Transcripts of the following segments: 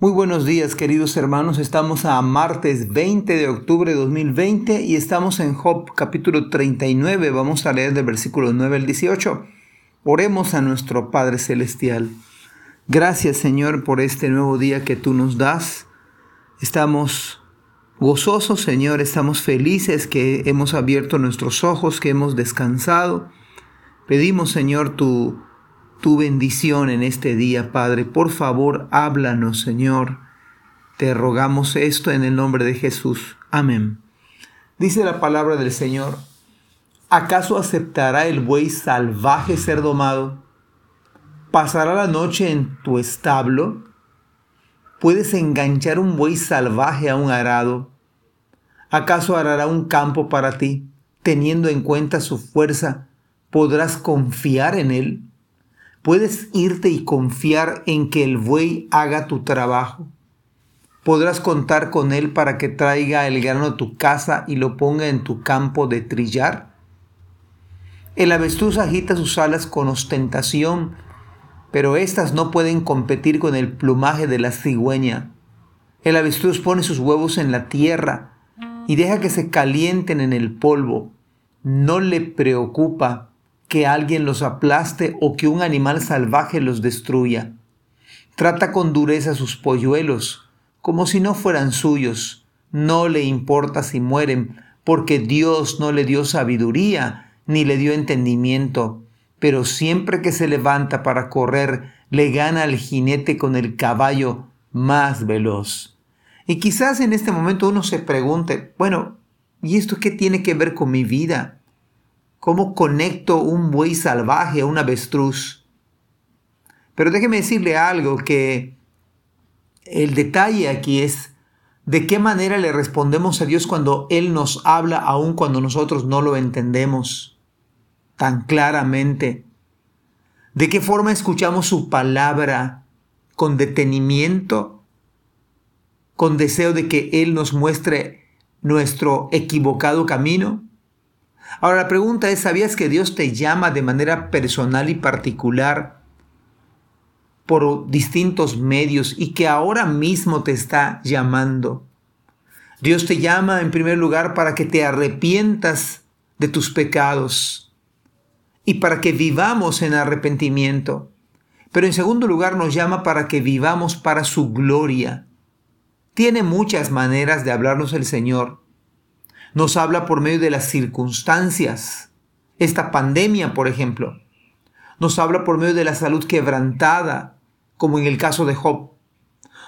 Muy buenos días queridos hermanos, estamos a martes 20 de octubre de 2020 y estamos en Job capítulo 39, vamos a leer del versículo 9 al 18. Oremos a nuestro Padre Celestial. Gracias Señor por este nuevo día que tú nos das. Estamos gozosos Señor, estamos felices que hemos abierto nuestros ojos, que hemos descansado. Pedimos Señor tu tu bendición en este día, Padre. Por favor, háblanos, Señor. Te rogamos esto en el nombre de Jesús. Amén. Dice la palabra del Señor, ¿acaso aceptará el buey salvaje ser domado? ¿Pasará la noche en tu establo? ¿Puedes enganchar un buey salvaje a un arado? ¿Acaso arará un campo para ti? Teniendo en cuenta su fuerza, ¿podrás confiar en él? Puedes irte y confiar en que el buey haga tu trabajo. Podrás contar con él para que traiga el grano a tu casa y lo ponga en tu campo de trillar. El avestruz agita sus alas con ostentación, pero éstas no pueden competir con el plumaje de la cigüeña. El avestruz pone sus huevos en la tierra y deja que se calienten en el polvo. No le preocupa que alguien los aplaste o que un animal salvaje los destruya. Trata con dureza sus polluelos, como si no fueran suyos. No le importa si mueren, porque Dios no le dio sabiduría ni le dio entendimiento. Pero siempre que se levanta para correr, le gana al jinete con el caballo más veloz. Y quizás en este momento uno se pregunte, bueno, ¿y esto qué tiene que ver con mi vida? ¿Cómo conecto un buey salvaje a un avestruz? Pero déjeme decirle algo que el detalle aquí es de qué manera le respondemos a Dios cuando Él nos habla aun cuando nosotros no lo entendemos tan claramente. ¿De qué forma escuchamos su palabra con detenimiento, con deseo de que Él nos muestre nuestro equivocado camino? Ahora la pregunta es, ¿sabías que Dios te llama de manera personal y particular por distintos medios y que ahora mismo te está llamando? Dios te llama en primer lugar para que te arrepientas de tus pecados y para que vivamos en arrepentimiento. Pero en segundo lugar nos llama para que vivamos para su gloria. Tiene muchas maneras de hablarnos el Señor nos habla por medio de las circunstancias. Esta pandemia, por ejemplo, nos habla por medio de la salud quebrantada, como en el caso de Job.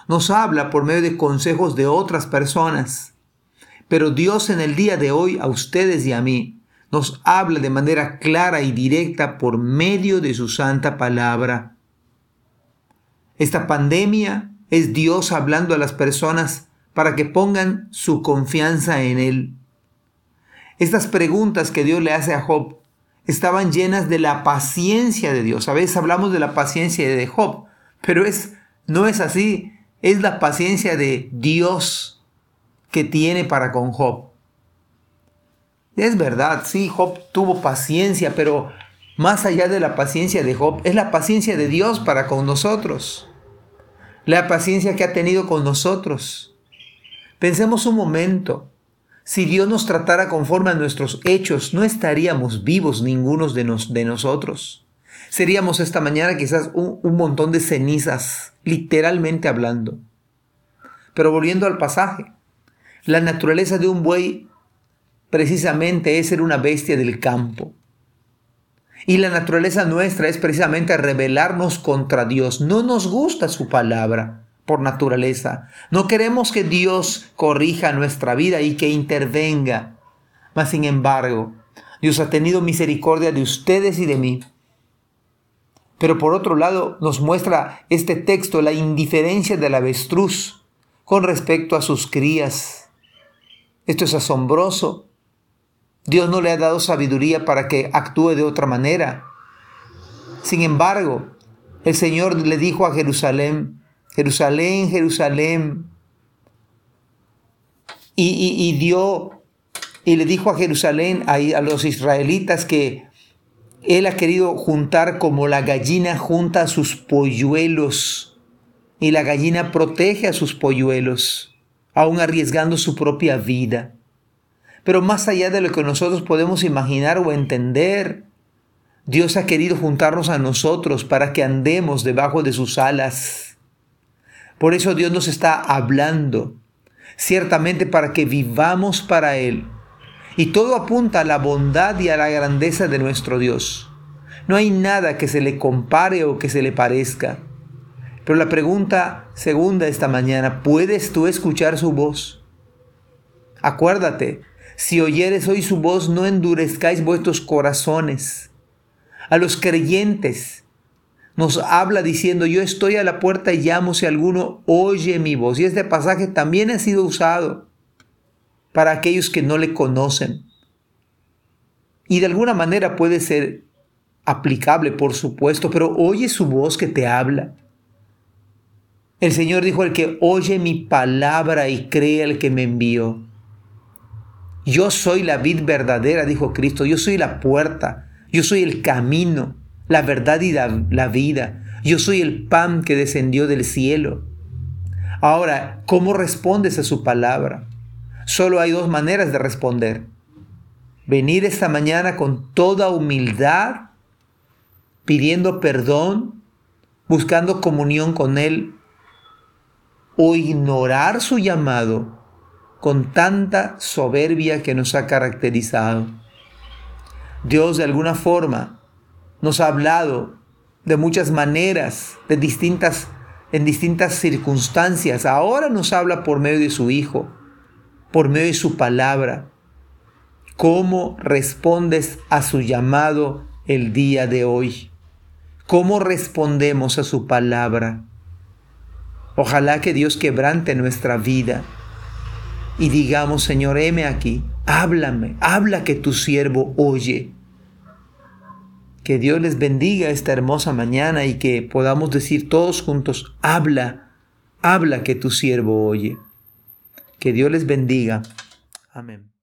Nos habla por medio de consejos de otras personas. Pero Dios en el día de hoy, a ustedes y a mí, nos habla de manera clara y directa por medio de su santa palabra. Esta pandemia es Dios hablando a las personas para que pongan su confianza en Él. Estas preguntas que Dios le hace a Job estaban llenas de la paciencia de Dios. A veces hablamos de la paciencia de Job, pero es, no es así. Es la paciencia de Dios que tiene para con Job. Es verdad, sí, Job tuvo paciencia, pero más allá de la paciencia de Job, es la paciencia de Dios para con nosotros. La paciencia que ha tenido con nosotros. Pensemos un momento. Si Dios nos tratara conforme a nuestros hechos, no estaríamos vivos ninguno de, de nosotros. Seríamos esta mañana quizás un, un montón de cenizas, literalmente hablando. Pero volviendo al pasaje, la naturaleza de un buey precisamente es ser una bestia del campo. Y la naturaleza nuestra es precisamente rebelarnos contra Dios. No nos gusta su palabra por naturaleza. No queremos que Dios corrija nuestra vida y que intervenga. Mas sin embargo, Dios ha tenido misericordia de ustedes y de mí. Pero por otro lado, nos muestra este texto la indiferencia del avestruz con respecto a sus crías. Esto es asombroso. Dios no le ha dado sabiduría para que actúe de otra manera. Sin embargo, el Señor le dijo a Jerusalén, Jerusalén, Jerusalén. Y, dio, y le dijo a Jerusalén, a, a los israelitas, que él ha querido juntar como la gallina junta sus polluelos y la gallina protege a sus polluelos, aun arriesgando su propia vida. Pero más allá de lo que nosotros podemos imaginar o entender, Dios ha querido juntarnos a nosotros para que andemos debajo de sus alas. Por eso Dios nos está hablando, ciertamente para que vivamos para Él. Y todo apunta a la bondad y a la grandeza de nuestro Dios. No hay nada que se le compare o que se le parezca. Pero la pregunta segunda esta mañana, ¿puedes tú escuchar su voz? Acuérdate, si oyeres hoy su voz, no endurezcáis vuestros corazones. A los creyentes nos habla diciendo, yo estoy a la puerta y llamo si alguno oye mi voz. Y este pasaje también ha sido usado para aquellos que no le conocen. Y de alguna manera puede ser aplicable, por supuesto, pero oye su voz que te habla. El Señor dijo, el que oye mi palabra y cree al que me envió. Yo soy la vid verdadera, dijo Cristo. Yo soy la puerta. Yo soy el camino, la verdad y la, vida. Yo soy el pan que descendió del cielo. Ahora, ¿cómo respondes a su palabra? Solo hay dos maneras de responder. Venir esta mañana con toda humildad, pidiendo perdón, buscando comunión con Él, o ignorar su llamado con tanta soberbia que nos ha caracterizado. Dios de alguna forma nos ha hablado de muchas maneras, de distintas en distintas circunstancias. Ahora nos habla por medio de su Hijo, por medio de su palabra. ¿Cómo respondes a su llamado el día de hoy? ¿Cómo respondemos a su palabra? Ojalá que Dios quebrante nuestra vida y digamos, Señor, heme aquí, háblame, habla que tu siervo oye. Que Dios les bendiga esta hermosa mañana y que podamos decir todos juntos, habla, habla que tu siervo oye. Que Dios les bendiga. Amén.